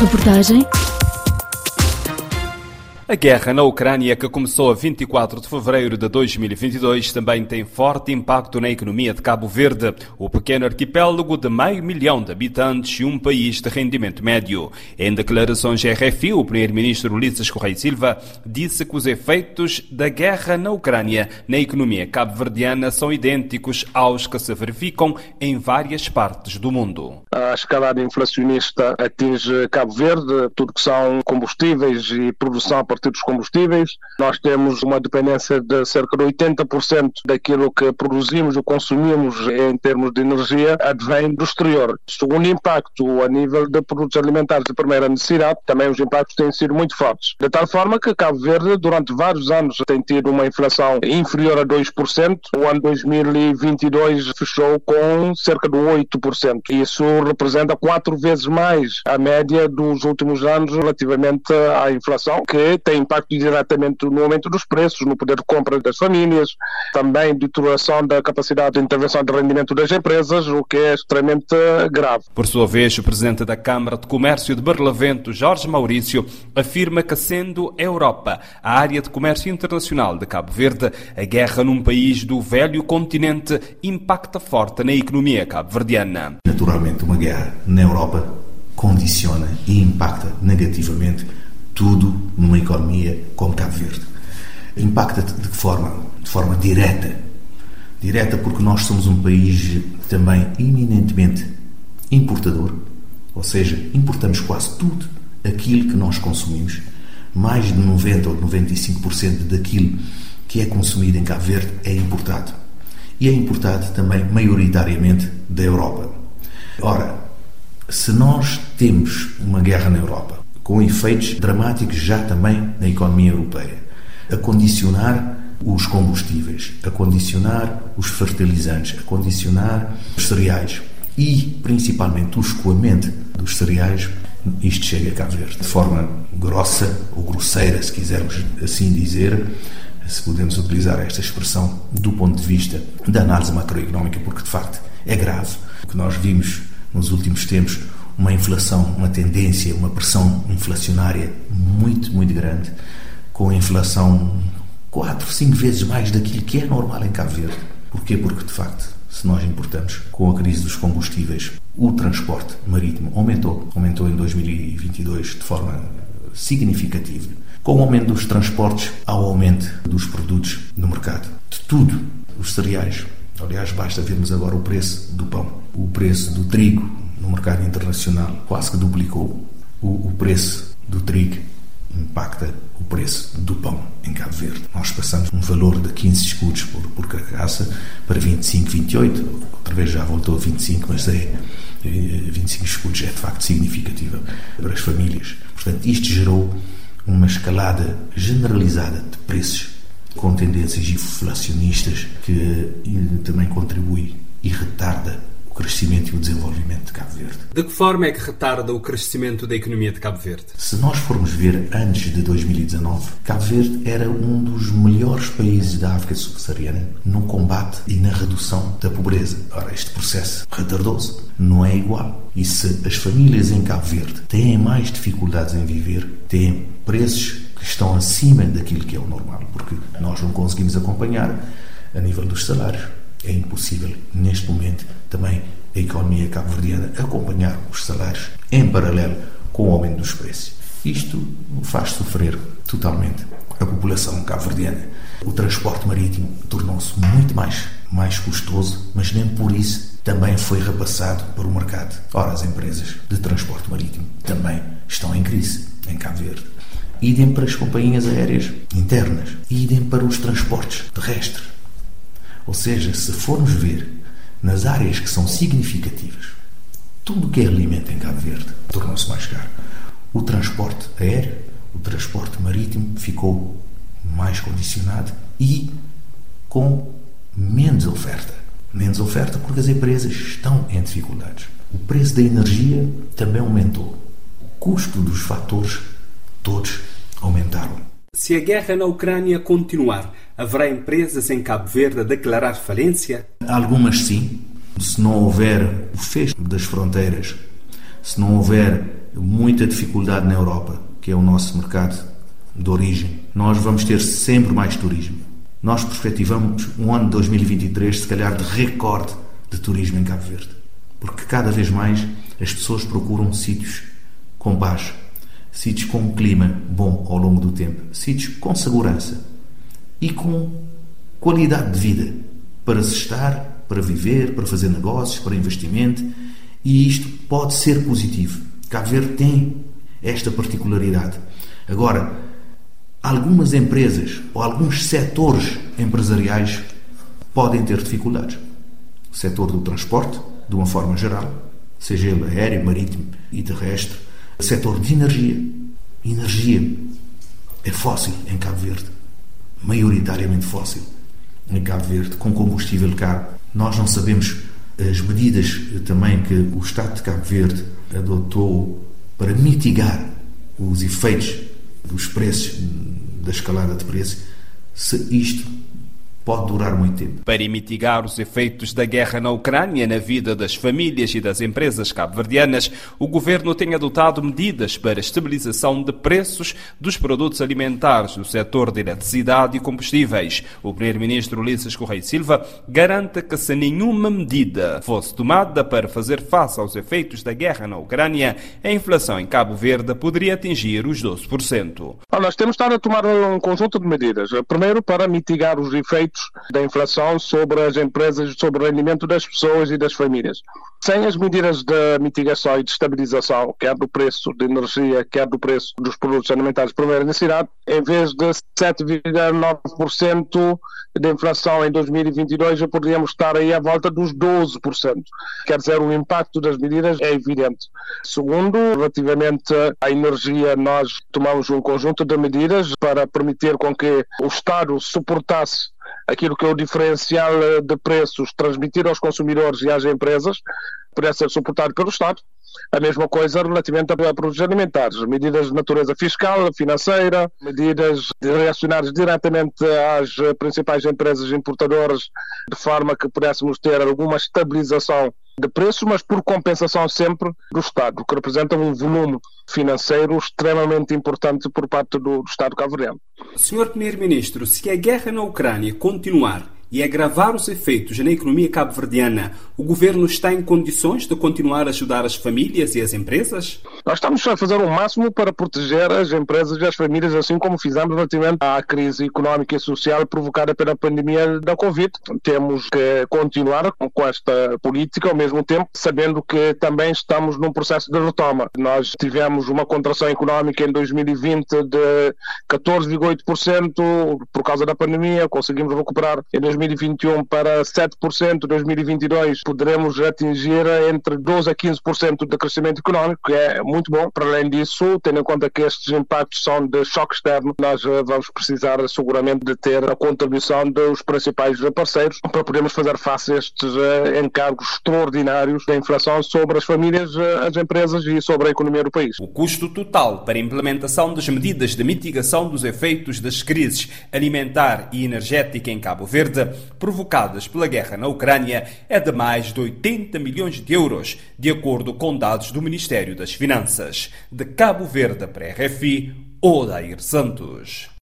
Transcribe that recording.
Reportagem a guerra na Ucrânia, que começou a 24 de fevereiro de 2022, também tem forte impacto na economia de Cabo Verde, o pequeno arquipélago de meio milhão de habitantes e um país de rendimento médio. Em declarações à RFI, o primeiro-ministro Ulisses Correia Silva disse que os efeitos da guerra na Ucrânia na economia cabo-verdiana são idênticos aos que se verificam em várias partes do mundo. A escalada inflacionista atinge Cabo Verde, tudo que são combustíveis e produção a partir dos combustíveis. Nós temos uma dependência de cerca de 80% daquilo que produzimos ou consumimos em termos de energia advém do exterior. Segundo impacto a nível de produtos alimentares de primeira necessidade, também os impactos têm sido muito fortes. De tal forma que Cabo Verde, durante vários anos, tem tido uma inflação inferior a 2%. O ano 2022 fechou com cerca de 8%. Isso representa quatro vezes mais a média dos últimos anos relativamente à inflação, que tem impacto diretamente no aumento dos preços, no poder de compra das famílias, também deterioração da capacidade de intervenção de rendimento das empresas, o que é extremamente grave. Por sua vez, o presidente da Câmara de Comércio de Barlavento, Jorge Maurício, afirma que, sendo a Europa a área de comércio internacional de Cabo Verde, a guerra num país do velho continente impacta forte na economia cabo-verdiana. Naturalmente, uma guerra na Europa condiciona e impacta negativamente tudo numa economia como Cabo Verde. Impacta de que forma? De forma direta. Direta porque nós somos um país também eminentemente importador, ou seja, importamos quase tudo aquilo que nós consumimos. Mais de 90 ou 95% daquilo que é consumido em Cabo Verde é importado. E é importado também maioritariamente da Europa. Ora, se nós temos uma guerra na Europa, com efeitos dramáticos já também na economia europeia, a condicionar os combustíveis, a condicionar os fertilizantes, a condicionar os cereais e principalmente o escoamento dos cereais, isto chega a Cabo Verde de forma grossa ou grosseira, se quisermos assim dizer, se podemos utilizar esta expressão do ponto de vista da análise macroeconómica, porque de facto é grave. O que nós vimos nos últimos tempos uma inflação, uma tendência, uma pressão inflacionária muito, muito grande, com a inflação quatro, cinco vezes mais daquilo que é normal em Cabo Verde. Porquê? Porque, de facto, se nós importamos, com a crise dos combustíveis, o transporte marítimo aumentou, aumentou em 2022 de forma significativa. Com o aumento dos transportes, ao aumento dos produtos no mercado. De tudo, os cereais. Aliás, basta vermos agora o preço do pão, o preço do trigo, no mercado internacional quase que duplicou. O, o preço do trigo impacta o preço do pão em Cabo Verde. Nós passamos um valor de 15 escudos por, por carcaça para 25, 28. Outra vez já voltou a 25, mas é 25 escudos é de facto significativa para as famílias. Portanto, isto gerou uma escalada generalizada de preços com tendências inflacionistas que também contribui e retarda crescimento e o desenvolvimento de Cabo Verde. De que forma é que retarda o crescimento da economia de Cabo Verde? Se nós formos ver antes de 2019, Cabo Verde era um dos melhores países da África subsaariana no combate e na redução da pobreza. Ora, este processo retardou-se, não é igual. E se as famílias em Cabo Verde têm mais dificuldades em viver, têm preços que estão acima daquilo que é o normal, porque nós não conseguimos acompanhar a nível dos salários é impossível, neste momento, também a economia cabo-verdiana acompanhar os salários em paralelo com o aumento dos preços. Isto faz sofrer totalmente a população cabo-verdiana. O transporte marítimo tornou-se muito mais, mais custoso, mas nem por isso também foi repassado para o mercado. Ora, as empresas de transporte marítimo também estão em crise em Cabo Verde. Idem para as companhias aéreas internas, idem para os transportes terrestres. Ou seja, se formos ver nas áreas que são significativas, tudo o que é alimento em Cabo Verde tornou-se mais caro. O transporte aéreo, o transporte marítimo ficou mais condicionado e com menos oferta. Menos oferta porque as empresas estão em dificuldades. O preço da energia também aumentou. O custo dos fatores todos aumentaram. Se a guerra na Ucrânia continuar, haverá empresas em Cabo Verde a declarar falência? Algumas sim. Se não houver o fecho das fronteiras, se não houver muita dificuldade na Europa, que é o nosso mercado de origem, nós vamos ter sempre mais turismo. Nós perspectivamos um ano de 2023, se calhar, de recorde de turismo em Cabo Verde. Porque cada vez mais as pessoas procuram sítios com paz, sítios com um clima bom ao longo do tempo, sítios com segurança e com qualidade de vida para se estar, para viver, para fazer negócios, para investimento. E isto pode ser positivo. Cabo Verde tem esta particularidade. Agora, algumas empresas ou alguns setores empresariais podem ter dificuldades. O setor do transporte, de uma forma geral, seja ele aéreo, marítimo e terrestre, setor de energia. Energia é fóssil em Cabo Verde, maioritariamente fóssil em Cabo Verde, com combustível caro. Nós não sabemos as medidas também que o Estado de Cabo Verde adotou para mitigar os efeitos dos preços, da escalada de preços, se isto pode durar muito tempo. Para mitigar os efeitos da guerra na Ucrânia na vida das famílias e das empresas cabo-verdianas, o governo tem adotado medidas para a estabilização de preços dos produtos alimentares no setor de eletricidade e combustíveis. O primeiro-ministro Ulisses Correia Silva garante que se nenhuma medida fosse tomada para fazer face aos efeitos da guerra na Ucrânia, a inflação em Cabo Verde poderia atingir os 12%. Nós temos estado a tomar um conjunto de medidas. Primeiro, para mitigar os efeitos da inflação sobre as empresas, sobre o rendimento das pessoas e das famílias. Sem as medidas de mitigação e de estabilização, quer do preço de energia, quer do preço dos produtos alimentares de primeira necessidade, em vez de 7,9% de inflação em 2022, poderíamos estar aí à volta dos 12%. Quer dizer, o impacto das medidas é evidente. Segundo, relativamente à energia, nós tomamos um conjunto de medidas para permitir com que o Estado suportasse aquilo que é o diferencial eh, de preços transmitir aos consumidores e às empresas pudesse ser suportado pelo Estado. A mesma coisa relativamente a produtos alimentares, medidas de natureza fiscal, financeira, medidas reacionadas diretamente às principais empresas importadoras, de forma que pudéssemos ter alguma estabilização de preços, mas por compensação sempre do Estado, que representa um volume financeiro extremamente importante por parte do, do Estado cabo-verdiano. Senhor Primeiro-Ministro, se a guerra na Ucrânia continuar e agravar os efeitos na economia cabo-verdiana, o governo está em condições de continuar a ajudar as famílias e as empresas? Nós estamos a fazer o máximo para proteger as empresas e as famílias, assim como fizemos relativamente à crise económica e social provocada pela pandemia da Covid. Temos que continuar com esta política ao mesmo tempo, sabendo que também estamos num processo de retoma. Nós tivemos uma contração económica em 2020 de 14,8% por causa da pandemia, conseguimos recuperar em 2021 2021 para 7%, 2022 poderemos atingir entre 12% a 15% de crescimento económico, que é muito bom. Para além disso, tendo em conta que estes impactos são de choque externo, nós eh, vamos precisar seguramente de ter a contribuição dos principais parceiros para podermos fazer face a estes eh, encargos extraordinários da inflação sobre as famílias, eh, as empresas e sobre a economia do país. O custo total para a implementação das medidas de mitigação dos efeitos das crises alimentar e energética em Cabo Verde provocadas pela guerra na Ucrânia é de mais de 80 milhões de euros, de acordo com dados do Ministério das Finanças. De Cabo Verde para a RFI, Odair Santos.